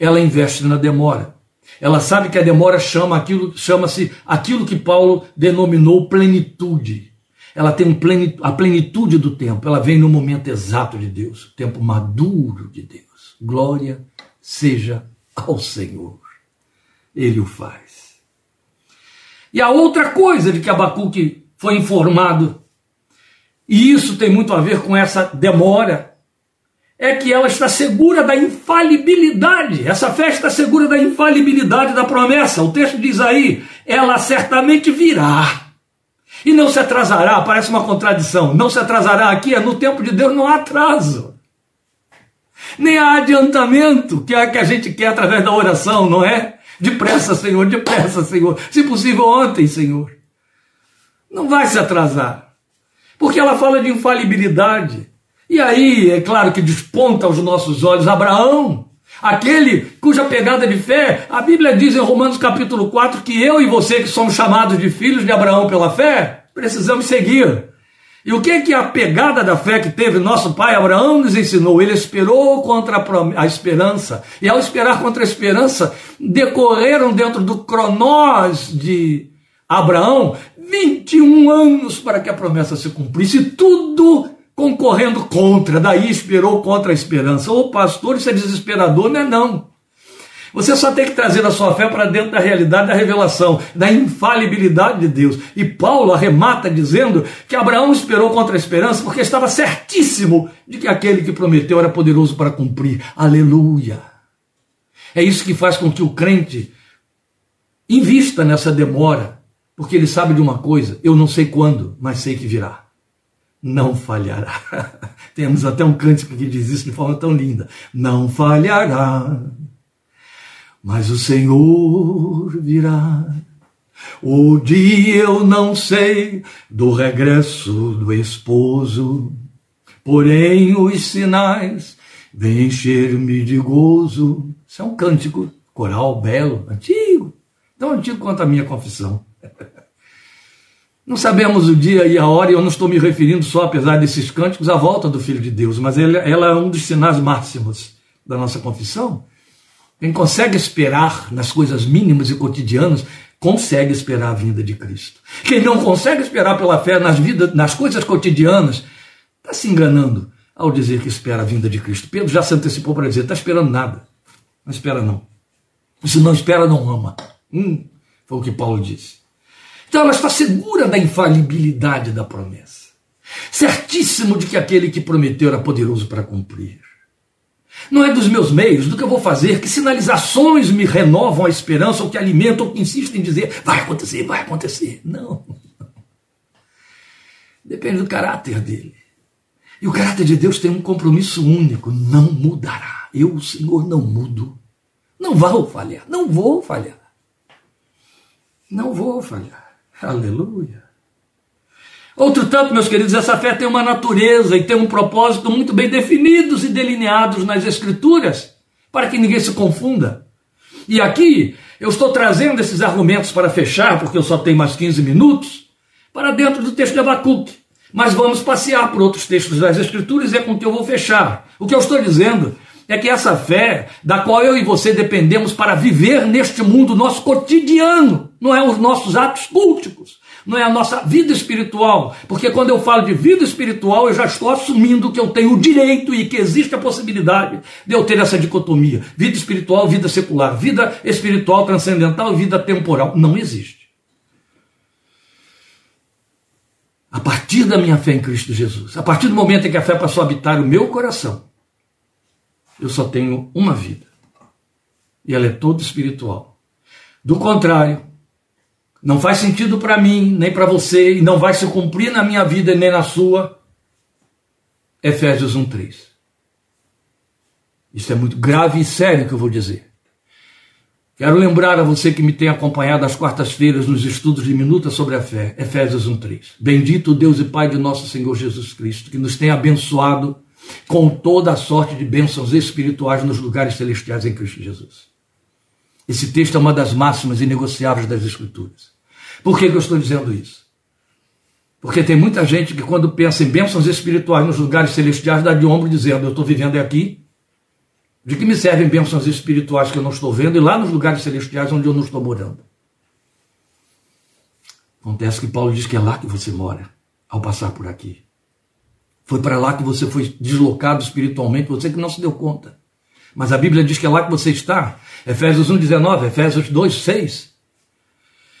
Ela investe na demora. Ela sabe que a demora chama aquilo, chama-se aquilo que Paulo denominou plenitude. Ela tem um a plenitude do tempo, ela vem no momento exato de Deus, o tempo maduro de Deus. Glória seja ao Senhor. Ele o faz. E a outra coisa de que Abacuque foi informado, e isso tem muito a ver com essa demora, é que ela está segura da infalibilidade. Essa fé está segura da infalibilidade da promessa. O texto diz aí: ela certamente virá. E não se atrasará, parece uma contradição. Não se atrasará aqui, é no tempo de Deus não há atraso. Nem há adiantamento, que é que a gente quer através da oração, não é? Depressa, Senhor, depressa, Senhor. Se possível, ontem, Senhor. Não vai se atrasar. Porque ela fala de infalibilidade. E aí, é claro que desponta aos nossos olhos Abraão, aquele cuja pegada de fé, a Bíblia diz em Romanos capítulo 4 que eu e você, que somos chamados de filhos de Abraão pela fé, precisamos seguir. E o que é que a pegada da fé que teve nosso pai Abraão nos ensinou? Ele esperou contra a, esperança. E ao esperar contra a esperança, decorreram dentro do cronós de Abraão 21 anos para que a promessa se cumprisse. Tudo concorrendo contra, daí esperou contra a esperança. Ô pastor, isso é desesperador, não é não. Você só tem que trazer a sua fé para dentro da realidade da revelação, da infalibilidade de Deus. E Paulo arremata dizendo que Abraão esperou contra a esperança porque estava certíssimo de que aquele que prometeu era poderoso para cumprir. Aleluia! É isso que faz com que o crente invista nessa demora, porque ele sabe de uma coisa: eu não sei quando, mas sei que virá não falhará. Temos até um cântico que diz isso de forma tão linda. Não falhará, mas o Senhor virá. O dia eu não sei do regresso do esposo, porém os sinais vêm encher-me de gozo. Isso é um cântico Coral belo, antigo, tão antigo quanto a minha confissão. Não sabemos o dia e a hora, e eu não estou me referindo só, apesar desses cânticos, à volta do Filho de Deus, mas ela, é um dos sinais máximos da nossa confissão. Quem consegue esperar nas coisas mínimas e cotidianas, consegue esperar a vinda de Cristo. Quem não consegue esperar pela fé nas, nas coisas cotidianas, está se enganando ao dizer que espera a vinda de Cristo. Pedro já se antecipou para dizer: está esperando nada. Não espera, não. Se não espera, não ama. Hum, foi o que Paulo disse. Então ela está segura da infalibilidade da promessa, certíssimo de que aquele que prometeu era poderoso para cumprir. Não é dos meus meios, do que eu vou fazer, que sinalizações me renovam a esperança, ou que alimentam, ou que insistem em dizer, vai acontecer, vai acontecer. Não. Depende do caráter dele. E o caráter de Deus tem um compromisso único: não mudará. Eu, o Senhor, não mudo. Não vou falhar, não vou falhar. Não vou falhar. Aleluia. Outro tanto, meus queridos, essa fé tem uma natureza e tem um propósito muito bem definidos e delineados nas Escrituras, para que ninguém se confunda. E aqui eu estou trazendo esses argumentos para fechar, porque eu só tenho mais 15 minutos, para dentro do texto de Abacuque. Mas vamos passear por outros textos das Escrituras e é com que eu vou fechar. O que eu estou dizendo é que essa fé, da qual eu e você dependemos para viver neste mundo nosso cotidiano, não é os nossos atos culticos, não é a nossa vida espiritual, porque quando eu falo de vida espiritual, eu já estou assumindo que eu tenho o direito e que existe a possibilidade de eu ter essa dicotomia: vida espiritual, vida secular, vida espiritual transcendental, vida temporal. Não existe. A partir da minha fé em Cristo Jesus, a partir do momento em que a fé passou a habitar o meu coração, eu só tenho uma vida. E ela é toda espiritual. Do contrário, não faz sentido para mim, nem para você, e não vai se cumprir na minha vida nem na sua. Efésios 1:3. Isso é muito grave e sério que eu vou dizer. Quero lembrar a você que me tem acompanhado às quartas-feiras nos estudos de minuta sobre a fé, Efésios 1:3. Bendito Deus e Pai de nosso Senhor Jesus Cristo, que nos tem abençoado com toda a sorte de bênçãos espirituais nos lugares celestiais em Cristo Jesus. Esse texto é uma das máximas inegociáveis das Escrituras. Por que, que eu estou dizendo isso? Porque tem muita gente que, quando pensa em bênçãos espirituais nos lugares celestiais, dá de ombro dizendo: Eu estou vivendo aqui. De que me servem bênçãos espirituais que eu não estou vendo e lá nos lugares celestiais onde eu não estou morando? Acontece que Paulo diz que é lá que você mora ao passar por aqui. Foi para lá que você foi deslocado espiritualmente, você que não se deu conta. Mas a Bíblia diz que é lá que você está. Efésios 1,19, Efésios 2, 6.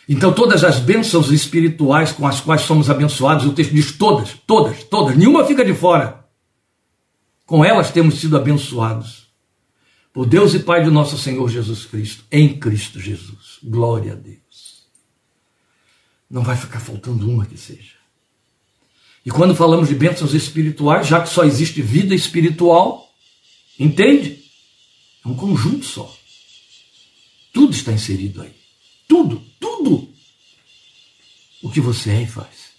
Então, todas as bênçãos espirituais com as quais somos abençoados, o texto diz todas, todas, todas, nenhuma fica de fora. Com elas temos sido abençoados. Por Deus e Pai de nosso Senhor Jesus Cristo, em Cristo Jesus. Glória a Deus. Não vai ficar faltando uma que seja. E quando falamos de bênçãos espirituais, já que só existe vida espiritual, entende? É um conjunto só. Tudo está inserido aí. Tudo, tudo. O que você é e faz.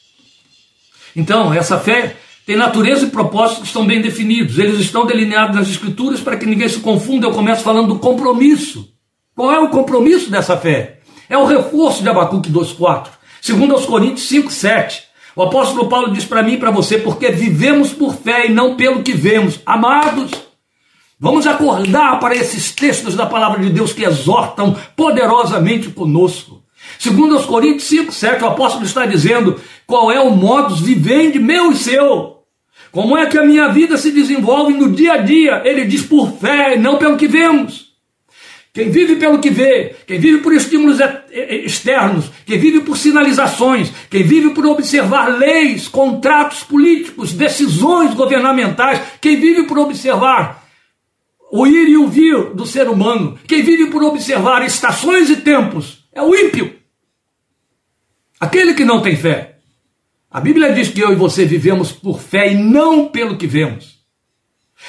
Então, essa fé tem natureza e propósitos que estão bem definidos. Eles estão delineados nas Escrituras para que ninguém se confunda. Eu começo falando do compromisso. Qual é o compromisso dessa fé? É o reforço de Abacuque 2,4. Segundo aos Coríntios 5, 7. O apóstolo Paulo diz para mim e para você, porque vivemos por fé e não pelo que vemos. Amados, Vamos acordar para esses textos da palavra de Deus que exortam poderosamente conosco. Segundo os Coríntios 5, 7, o apóstolo está dizendo qual é o modus vivendi meu e seu. Como é que a minha vida se desenvolve no dia a dia? Ele diz por fé e não pelo que vemos. Quem vive pelo que vê, quem vive por estímulos externos, quem vive por sinalizações, quem vive por observar leis, contratos políticos, decisões governamentais, quem vive por observar o ir e o vir do ser humano, quem vive por observar estações e tempos, é o ímpio. Aquele que não tem fé. A Bíblia diz que eu e você vivemos por fé e não pelo que vemos.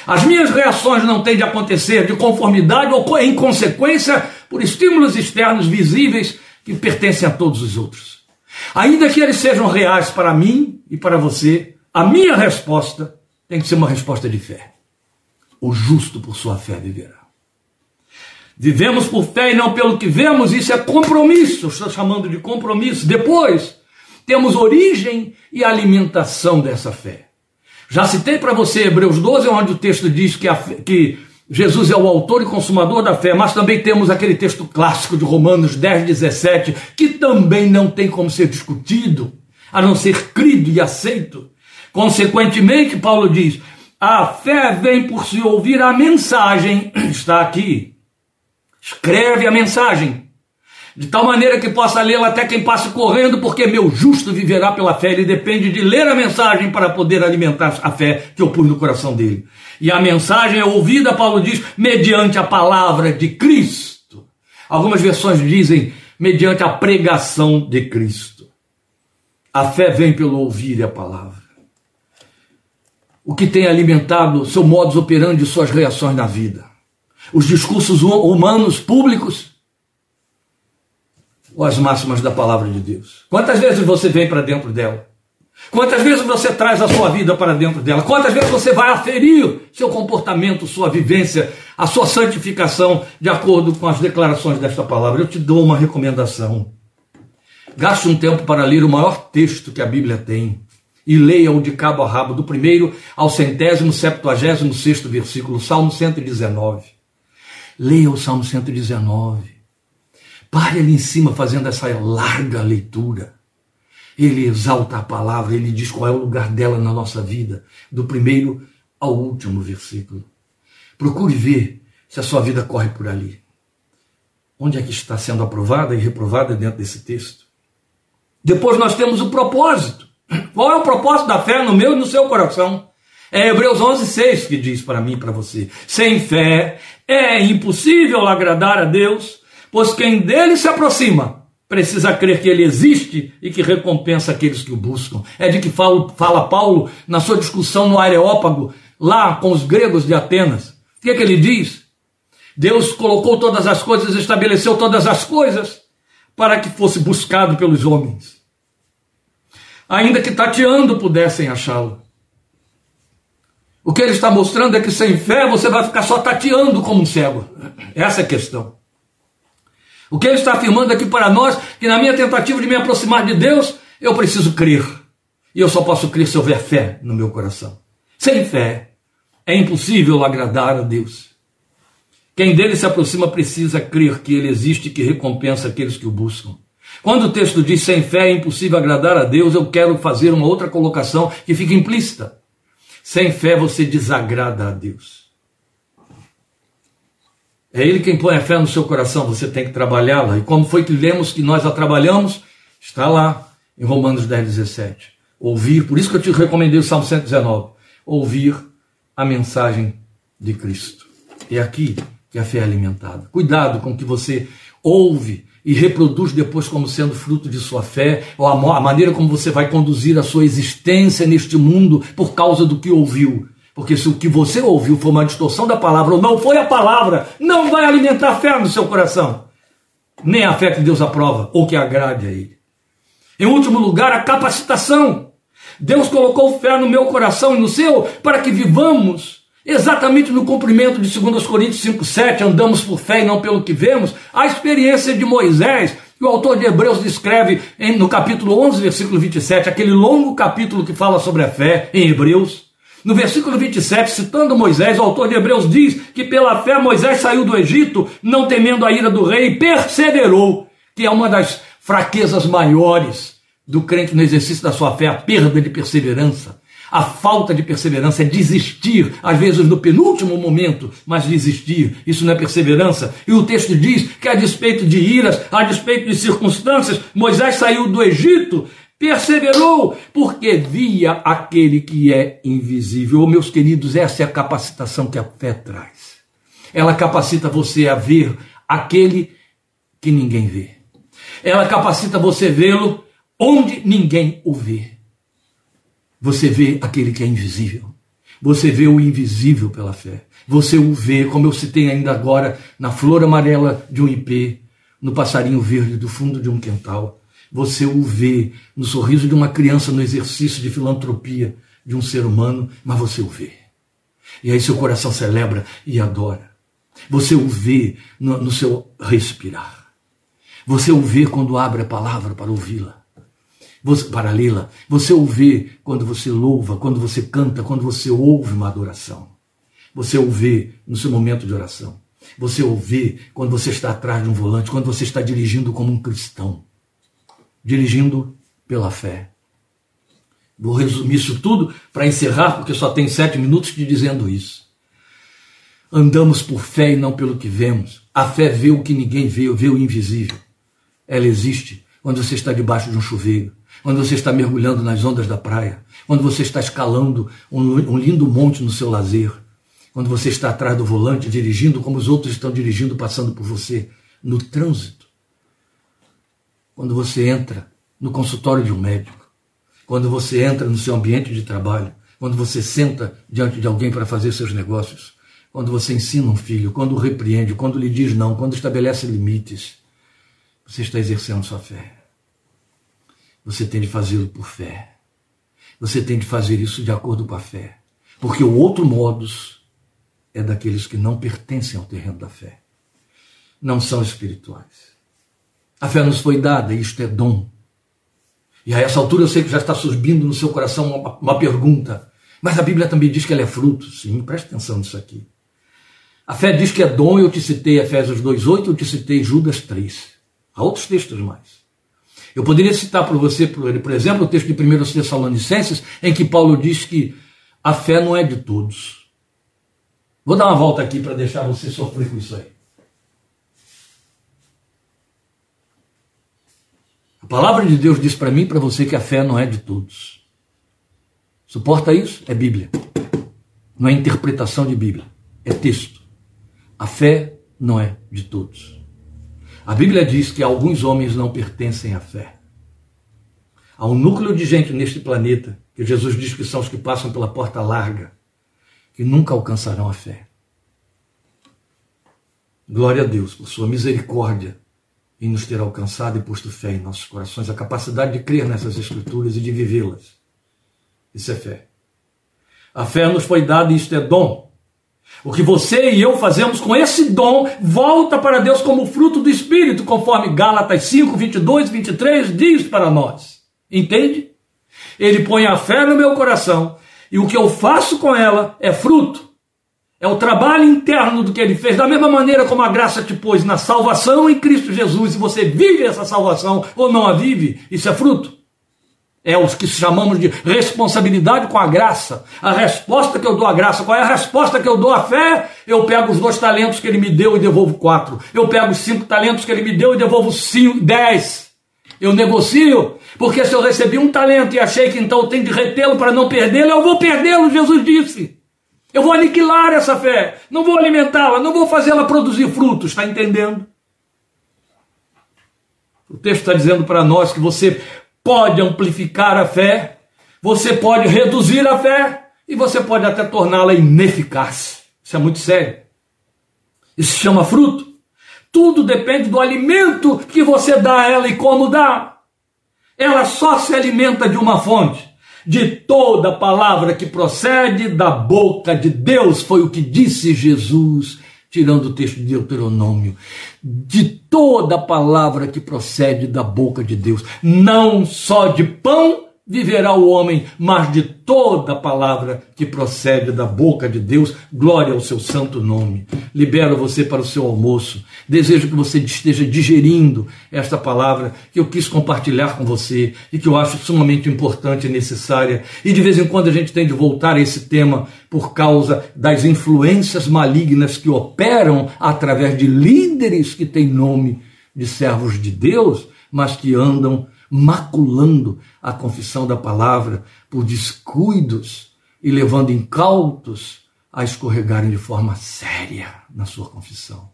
As minhas reações não têm de acontecer de conformidade ou em consequência por estímulos externos visíveis que pertencem a todos os outros. Ainda que eles sejam reais para mim e para você, a minha resposta tem que ser uma resposta de fé. O justo por sua fé viverá. Vivemos por fé e não pelo que vemos, isso é compromisso, estou chamando de compromisso. Depois, temos origem e alimentação dessa fé. Já citei para você Hebreus 12, onde o texto diz que, a, que Jesus é o autor e consumador da fé, mas também temos aquele texto clássico de Romanos 10, 17, que também não tem como ser discutido, a não ser crido e aceito. Consequentemente, Paulo diz: a fé vem por se ouvir a mensagem, está aqui, Escreve a mensagem, de tal maneira que possa lê-la até quem passe correndo, porque meu justo viverá pela fé. Ele depende de ler a mensagem para poder alimentar a fé que eu pus no coração dele. E a mensagem é ouvida, Paulo diz, mediante a palavra de Cristo. Algumas versões dizem mediante a pregação de Cristo. A fé vem pelo ouvir a palavra. O que tem alimentado seu modus operandi e suas reações na vida os discursos humanos públicos ou as máximas da palavra de Deus? Quantas vezes você vem para dentro dela? Quantas vezes você traz a sua vida para dentro dela? Quantas vezes você vai aferir seu comportamento, sua vivência, a sua santificação de acordo com as declarações desta palavra? Eu te dou uma recomendação. Gaste um tempo para ler o maior texto que a Bíblia tem e leia-o de cabo a rabo, do primeiro ao centésimo, septuagésimo sexto versículo, Salmo 119. Leia o Salmo 119. Pare ali em cima fazendo essa larga leitura. Ele exalta a palavra, ele diz qual é o lugar dela na nossa vida, do primeiro ao último versículo. Procure ver se a sua vida corre por ali. Onde é que está sendo aprovada e reprovada dentro desse texto? Depois nós temos o propósito. Qual é o propósito da fé no meu e no seu coração? É Hebreus 11, 6 que diz para mim e para você: sem fé é impossível agradar a Deus, pois quem dele se aproxima precisa crer que ele existe e que recompensa aqueles que o buscam. É de que fala, fala Paulo na sua discussão no Areópago, lá com os gregos de Atenas. O que, é que ele diz? Deus colocou todas as coisas, estabeleceu todas as coisas para que fosse buscado pelos homens. Ainda que tateando pudessem achá-lo. O que ele está mostrando é que sem fé você vai ficar só tateando como um cego. Essa é a questão. O que ele está afirmando aqui para nós, que na minha tentativa de me aproximar de Deus, eu preciso crer. E eu só posso crer se houver fé no meu coração. Sem fé, é impossível agradar a Deus. Quem dele se aproxima precisa crer que ele existe e que recompensa aqueles que o buscam. Quando o texto diz sem fé é impossível agradar a Deus, eu quero fazer uma outra colocação que fica implícita. Sem fé você desagrada a Deus. É Ele quem põe a fé no seu coração, você tem que trabalhá-la. E como foi que lemos que nós a trabalhamos? Está lá em Romanos 10, 17. Ouvir, por isso que eu te recomendei o Salmo 119. Ouvir a mensagem de Cristo. É aqui que a fé é alimentada. Cuidado com o que você ouve e reproduz depois como sendo fruto de sua fé, ou a maneira como você vai conduzir a sua existência neste mundo por causa do que ouviu. Porque se o que você ouviu foi uma distorção da palavra ou não foi a palavra, não vai alimentar fé no seu coração. Nem a fé que Deus aprova ou que agrade a Ele. Em último lugar, a capacitação. Deus colocou fé no meu coração e no seu para que vivamos Exatamente no cumprimento de 2 Coríntios 5,7, andamos por fé e não pelo que vemos, a experiência de Moisés, que o autor de Hebreus descreve no capítulo 11, versículo 27, aquele longo capítulo que fala sobre a fé em Hebreus. No versículo 27, citando Moisés, o autor de Hebreus diz que pela fé Moisés saiu do Egito, não temendo a ira do rei, e perseverou, que é uma das fraquezas maiores do crente no exercício da sua fé, a perda de perseverança. A falta de perseverança é desistir, às vezes no penúltimo momento, mas desistir. Isso não é perseverança. E o texto diz que, a despeito de iras, a despeito de circunstâncias, Moisés saiu do Egito, perseverou, porque via aquele que é invisível. Oh, meus queridos, essa é a capacitação que a fé traz. Ela capacita você a ver aquele que ninguém vê. Ela capacita você vê-lo onde ninguém o vê. Você vê aquele que é invisível. Você vê o invisível pela fé. Você o vê, como eu citei ainda agora, na flor amarela de um ipê, no passarinho verde do fundo de um quintal. Você o vê no sorriso de uma criança no exercício de filantropia de um ser humano, mas você o vê. E aí seu coração celebra e adora. Você o vê no, no seu respirar. Você o vê quando abre a palavra para ouvi-la. Para lê-la. Você o vê quando você louva, quando você canta, quando você ouve uma adoração. Você o vê no seu momento de oração. Você o vê quando você está atrás de um volante, quando você está dirigindo como um cristão. Dirigindo pela fé. Vou resumir isso tudo para encerrar, porque só tem sete minutos de dizendo isso. Andamos por fé e não pelo que vemos. A fé vê o que ninguém vê, vê o invisível. Ela existe quando você está debaixo de um chuveiro, quando você está mergulhando nas ondas da praia, quando você está escalando um, um lindo monte no seu lazer, quando você está atrás do volante dirigindo como os outros estão dirigindo, passando por você, no trânsito. Quando você entra no consultório de um médico, quando você entra no seu ambiente de trabalho, quando você senta diante de alguém para fazer seus negócios, quando você ensina um filho, quando o repreende, quando lhe diz não, quando estabelece limites, você está exercendo sua fé. Você tem de fazê-lo por fé. Você tem de fazer isso de acordo com a fé. Porque o outro modus é daqueles que não pertencem ao terreno da fé. Não são espirituais. A fé nos foi dada, isto é dom. E a essa altura eu sei que já está subindo no seu coração uma, uma pergunta. Mas a Bíblia também diz que ela é fruto. Sim, preste atenção nisso aqui. A fé diz que é dom, eu te citei Efésios 2,8, eu te citei Judas 3. Há outros textos mais. Eu poderia citar para você, por exemplo, o texto de 1 Tessalonicenses, em que Paulo diz que a fé não é de todos. Vou dar uma volta aqui para deixar você sofrer com isso aí. Palavra de Deus diz para mim e para você que a fé não é de todos. Suporta isso? É Bíblia. Não é interpretação de Bíblia, é texto. A fé não é de todos. A Bíblia diz que alguns homens não pertencem à fé. Há um núcleo de gente neste planeta que Jesus diz que são os que passam pela porta larga, que nunca alcançarão a fé. Glória a Deus por sua misericórdia em nos ter alcançado e posto fé em nossos corações, a capacidade de crer nessas Escrituras e de vivê-las. Isso é fé. A fé nos foi dada e isto é dom. O que você e eu fazemos com esse dom volta para Deus como fruto do Espírito, conforme Gálatas 5, 22, 23 diz para nós. Entende? Ele põe a fé no meu coração e o que eu faço com ela é fruto. É o trabalho interno do que ele fez, da mesma maneira como a graça te pôs na salvação em Cristo Jesus, e você vive essa salvação ou não a vive, isso é fruto. É os que chamamos de responsabilidade com a graça. A resposta que eu dou à graça, qual é a resposta que eu dou à fé? Eu pego os dois talentos que ele me deu e devolvo quatro. Eu pego os cinco talentos que ele me deu e devolvo cinco, dez. Eu negocio, porque se eu recebi um talento e achei que então eu tenho de retê-lo para não perdê-lo, eu vou perdê-lo, Jesus disse. Eu vou aniquilar essa fé, não vou alimentá-la, não vou fazê-la produzir frutos, está entendendo? O texto está dizendo para nós que você pode amplificar a fé, você pode reduzir a fé e você pode até torná-la ineficaz. Isso é muito sério. Isso se chama fruto. Tudo depende do alimento que você dá a ela e como dá. Ela só se alimenta de uma fonte de toda palavra que procede da boca de Deus, foi o que disse Jesus, tirando o texto de Deuteronômio. De toda palavra que procede da boca de Deus, não só de pão viverá o homem, mas de toda palavra que procede da boca de Deus, glória ao seu santo nome. Libero você para o seu almoço. Desejo que você esteja digerindo esta palavra que eu quis compartilhar com você e que eu acho sumamente importante e necessária. E de vez em quando a gente tem de voltar a esse tema por causa das influências malignas que operam através de líderes que têm nome de servos de Deus, mas que andam maculando a confissão da palavra por descuidos e levando incautos a escorregarem de forma séria na sua confissão.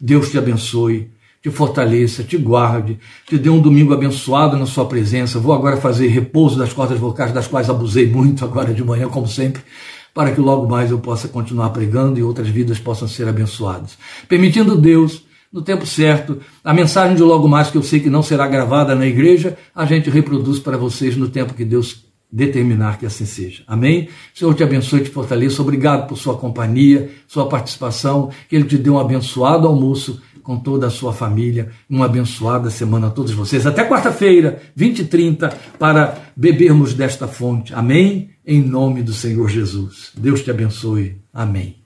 Deus te abençoe, te fortaleça, te guarde, te dê um domingo abençoado na sua presença. Vou agora fazer repouso das cordas vocais, das quais abusei muito agora de manhã, como sempre, para que logo mais eu possa continuar pregando e outras vidas possam ser abençoadas. Permitindo Deus, no tempo certo. A mensagem de logo mais, que eu sei que não será gravada na igreja, a gente reproduz para vocês no tempo que Deus determinar que assim seja. Amém? Senhor te abençoe e te fortaleça. Obrigado por sua companhia, sua participação. Que Ele te dê um abençoado almoço com toda a sua família. Uma abençoada semana a todos vocês. Até quarta-feira, 20 e 30, para bebermos desta fonte. Amém? Em nome do Senhor Jesus. Deus te abençoe. Amém.